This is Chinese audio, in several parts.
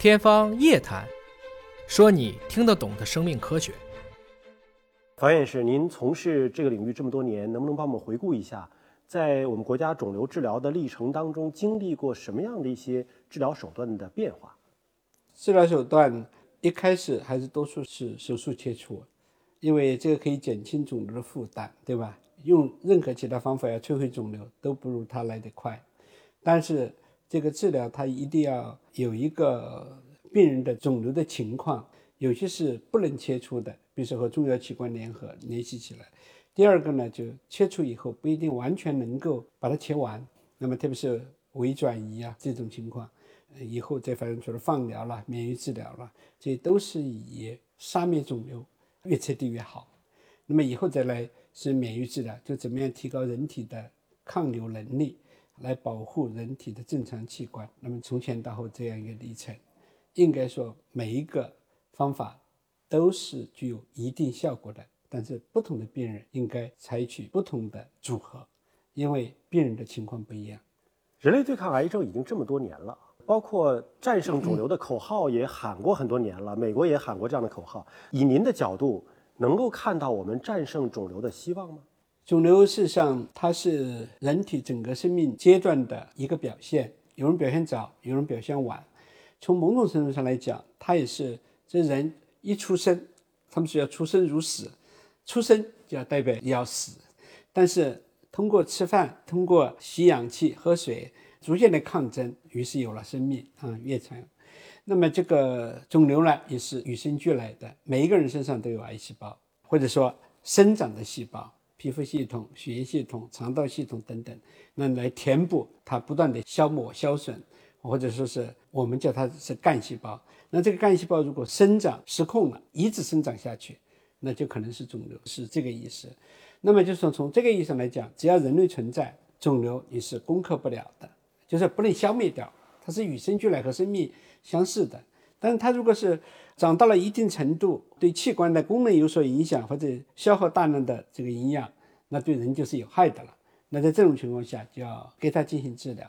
天方夜谭，说你听得懂的生命科学。樊院士，您从事这个领域这么多年，能不能帮我们回顾一下，在我们国家肿瘤治疗的历程当中，经历过什么样的一些治疗手段的变化？治疗手段一开始还是多数是手术切除，因为这个可以减轻肿瘤的负担，对吧？用任何其他方法要摧毁肿瘤都不如它来得快，但是。这个治疗它一定要有一个病人的肿瘤的情况，有些是不能切除的，比如说和重要器官联合联系起来。第二个呢，就切除以后不一定完全能够把它切完，那么特别是微转移啊这种情况，以后再发展出了放疗了、免疫治疗了，这都是以杀灭肿瘤越彻底越好。那么以后再来是免疫治疗，就怎么样提高人体的抗瘤能力。来保护人体的正常器官，那么从前到后这样一个历程，应该说每一个方法都是具有一定效果的，但是不同的病人应该采取不同的组合，因为病人的情况不一样。人类对抗癌症已经这么多年了，包括战胜肿瘤的口号也喊过很多年了，美国也喊过这样的口号。以您的角度，能够看到我们战胜肿瘤的希望吗？肿瘤事实上，它是人体整个生命阶段的一个表现，有人表现早，有人表现晚。从某种程度上来讲，它也是这人一出生，他们是要出生入死，出生就要代表要死。但是通过吃饭，通过吸氧气、喝水，逐渐的抗争，于是有了生命啊，越长。那么这个肿瘤呢，也是与生俱来的，每一个人身上都有癌细胞，或者说生长的细胞。皮肤系统、血液系统、肠道系统等等，那来填补它不断的消磨、消损，或者说是我们叫它是干细胞。那这个干细胞如果生长失控了，一直生长下去，那就可能是肿瘤，是这个意思。那么就是说，从这个意义上来讲，只要人类存在，肿瘤也是攻克不了的，就是不能消灭掉，它是与生俱来和生命相似的。但是它如果是长到了一定程度，对器官的功能有所影响，或者消耗大量的这个营养，那对人就是有害的了。那在这种情况下，就要给它进行治疗。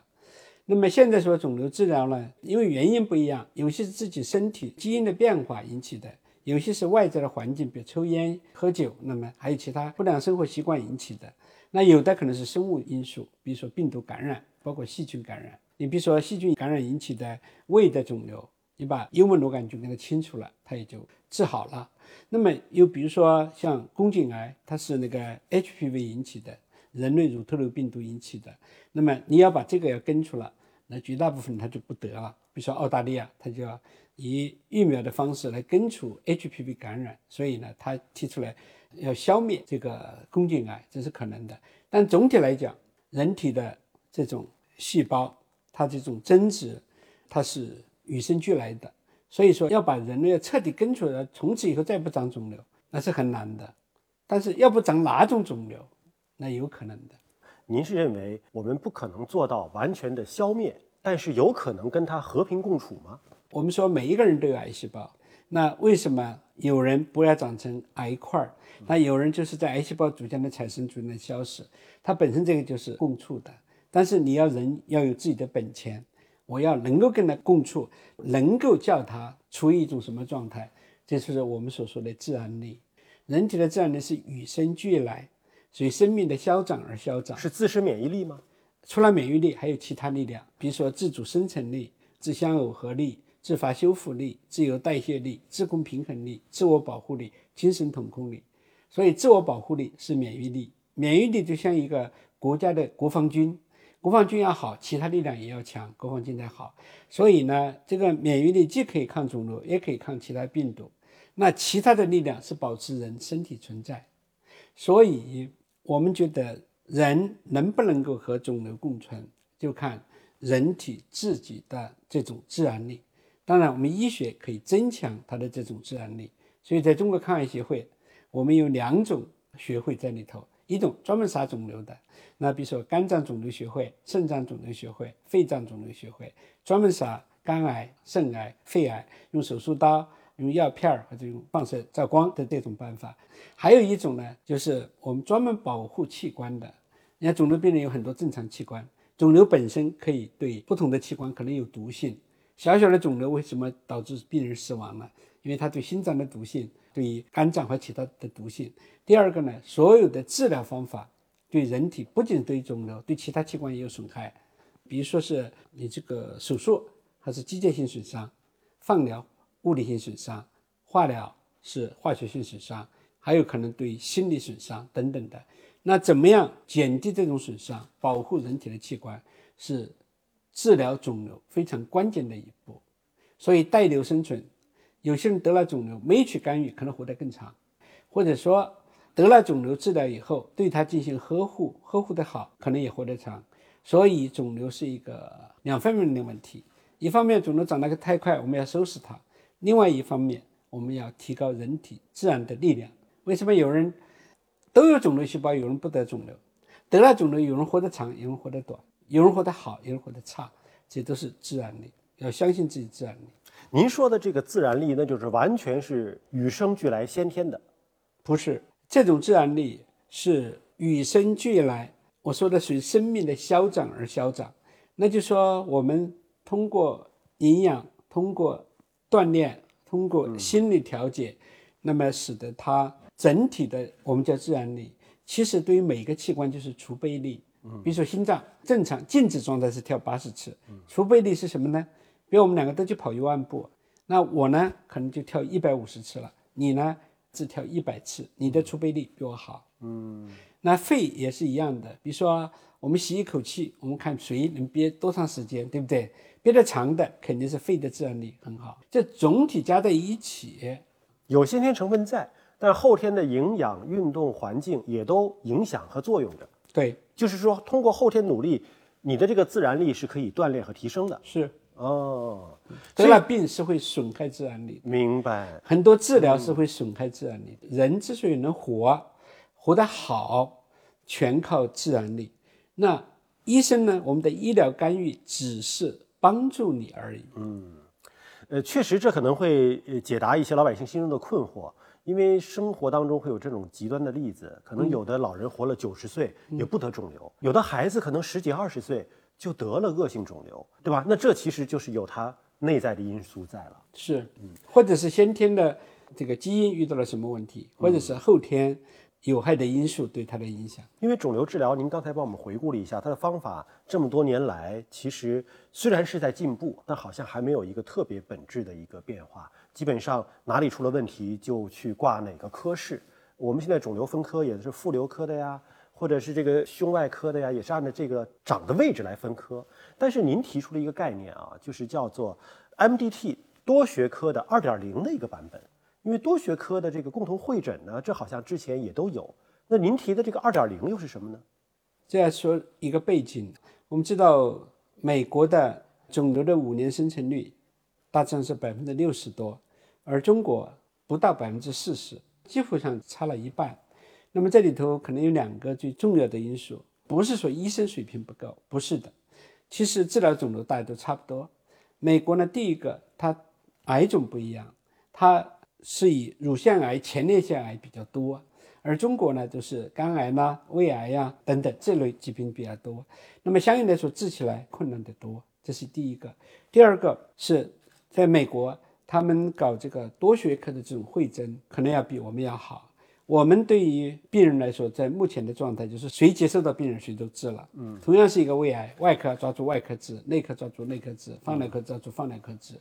那么现在说肿瘤治疗呢，因为原因不一样，有些是自己身体基因的变化引起的，有些是外在的环境，比如抽烟、喝酒，那么还有其他不良生活习惯引起的。那有的可能是生物因素，比如说病毒感染，包括细菌感染。你比如说细菌感染引起的胃的肿瘤。你把幽门螺杆菌给它清除了，它也就治好了。那么又比如说像宫颈癌，它是那个 HPV 引起的，人类乳头瘤病毒引起的。那么你要把这个要根除了，那绝大部分它就不得了。比如说澳大利亚，它就要以疫苗的方式来根除 HPV 感染，所以呢，它提出来要消灭这个宫颈癌，这是可能的。但总体来讲，人体的这种细胞，它这种增殖，它是。与生俱来的，所以说要把人类彻底根除了，从此以后再不长肿瘤，那是很难的。但是要不长哪种肿瘤，那有可能的。您是认为我们不可能做到完全的消灭，但是有可能跟它和平共处吗？我们说每一个人都有癌细胞，那为什么有人不要长成癌块儿？那有人就是在癌细胞逐渐的产生、逐渐的消失，它本身这个就是共处的。但是你要人要有自己的本钱。我要能够跟他共处，能够叫他处于一种什么状态？这就是我们所说的自然力。人体的自然力是与生俱来，随生命的消长而消长。是自身免疫力吗？除了免疫力，还有其他力量，比如说自主生成力、自相耦合力、自发修复力、自由代谢力、自控平衡力、自我保护力、精神统控力。所以，自我保护力是免疫力，免疫力就像一个国家的国防军。国防军要好，其他力量也要强，国防军才好。所以呢，这个免疫力既可以抗肿瘤，也可以抗其他病毒。那其他的力量是保持人身体存在。所以，我们觉得人能不能够和肿瘤共存，就看人体自己的这种自然力。当然，我们医学可以增强它的这种自然力。所以，在中国抗癌协会，我们有两种学会在里头。一种专门杀肿瘤的，那比如说肝脏肿瘤学会、肾脏肿瘤学会、肺脏肿瘤学会，专门杀肝癌、肾癌、肺癌，用手术刀、用药片儿或者用放射照光的这种办法。还有一种呢，就是我们专门保护器官的。你看肿瘤病人有很多正常器官，肿瘤本身可以对不同的器官可能有毒性，小小的肿瘤为什么导致病人死亡呢？因为它对心脏的毒性，对于肝脏和其他的毒性。第二个呢，所有的治疗方法对人体不仅对肿瘤，对其他器官也有损害。比如说是你这个手术还是机械性损伤，放疗物理性损伤，化疗是化学性损伤，还有可能对心理损伤等等的。那怎么样减低这种损伤，保护人体的器官，是治疗肿瘤非常关键的一步。所以带瘤生存。有些人得了肿瘤没去干预，可能活得更长，或者说得了肿瘤治疗以后对他进行呵护，呵护的好，可能也活得长。所以肿瘤是一个两方面的问题，一方面肿瘤长得太快，我们要收拾它；另外一方面，我们要提高人体自然的力量。为什么有人都有肿瘤细胞，有人不得肿瘤？得了肿瘤，有人活得长，有人活得短，有人活得好，有人活得差，这都是自然力。要相信自己自然力。您说的这个自然力，那就是完全是与生俱来、先天的，不是这种自然力是与生俱来。我说的属于生命的消长而消长，那就说我们通过营养、通过锻炼、通过心理调节，那么使得它整体的我们叫自然力。其实对于每个器官就是储备力。比如说心脏正常静止状态是跳八十次，储备力是什么呢？比如我们两个都去跑一万步，那我呢可能就跳一百五十次了，你呢只跳一百次，你的储备力比我好。嗯，那肺也是一样的，比如说我们吸一口气，我们看谁能憋多长时间，对不对？憋得长的肯定是肺的自然力很好。这总体加在一起，有先天成分在，但后天的营养、运动环境也都影响和作用着。对，就是说通过后天努力，你的这个自然力是可以锻炼和提升的。是。哦，得了病是会损害自然力，明白。很多治疗是会损害自然力。人之所以能活，活得好，全靠自然力。那医生呢？我们的医疗干预只是帮助你而已。嗯，呃，确实这可能会解答一些老百姓心中的困惑，因为生活当中会有这种极端的例子，可能有的老人活了九十岁也不得肿瘤，有的孩子可能十几二十岁。就得了恶性肿瘤，对吧？那这其实就是有它内在的因素在了，是，嗯，或者是先天的这个基因遇到了什么问题，或者是后天有害的因素对它的影响。因为肿瘤治疗，您刚才帮我们回顾了一下，它的方法这么多年来，其实虽然是在进步，但好像还没有一个特别本质的一个变化。基本上哪里出了问题就去挂哪个科室。我们现在肿瘤分科也是妇瘤科的呀。或者是这个胸外科的呀，也是按照这个长的位置来分科。但是您提出了一个概念啊，就是叫做 MDT 多学科的二点零的一个版本。因为多学科的这个共同会诊呢，这好像之前也都有。那您提的这个二点零又是什么呢？这样说一个背景，我们知道美国的肿瘤的五年生存率大致上是百分之六十多，而中国不到百分之四十，几乎上差了一半。那么这里头可能有两个最重要的因素，不是说医生水平不够，不是的，其实治疗肿瘤大家都差不多。美国呢，第一个它癌种不一样，它是以乳腺癌、前列腺癌比较多，而中国呢就是肝癌啦、胃癌呀等等这类疾病比较多。那么相应来说治起来困难得多，这是第一个。第二个是在美国，他们搞这个多学科的这种会诊，可能要比我们要好。我们对于病人来说，在目前的状态就是谁接受到病人谁都治了。嗯，同样是一个胃癌，外科抓住外科治，内科抓住内科治，放疗科抓住放疗科治。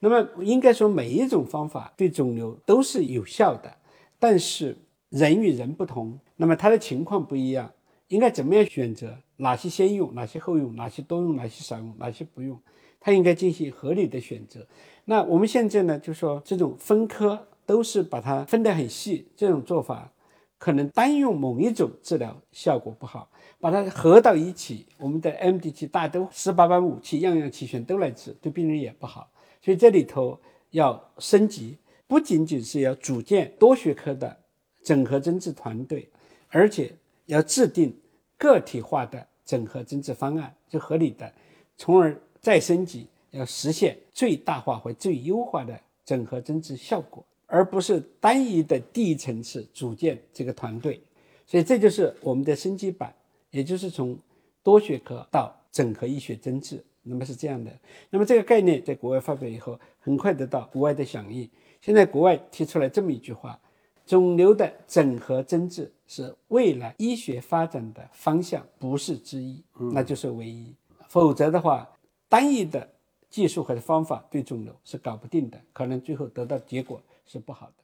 那么应该说每一种方法对肿瘤都是有效的，但是人与人不同，那么他的情况不一样，应该怎么样选择？哪些先用，哪些后用，哪些多用，哪些少用，哪些不用？他应该进行合理的选择。那我们现在呢，就说这种分科。都是把它分得很细，这种做法可能单用某一种治疗效果不好，把它合到一起，我们的 MDT 大都十八般武器样样齐全都来治，对病人也不好。所以这里头要升级，不仅仅是要组建多学科的整合诊治团队，而且要制定个体化的整合诊治方案，就合理的，从而再升级，要实现最大化或最优化的整合诊治效果。而不是单一的第一层次组建这个团队，所以这就是我们的升级版，也就是从多学科到整合医学增治那么是这样的。那么这个概念在国外发表以后，很快得到国外的响应。现在国外提出来这么一句话：肿瘤的整合诊治是未来医学发展的方向，不是之一，那就是唯一。否则的话，单一的技术或者方法对肿瘤是搞不定的，可能最后得到结果是不好的。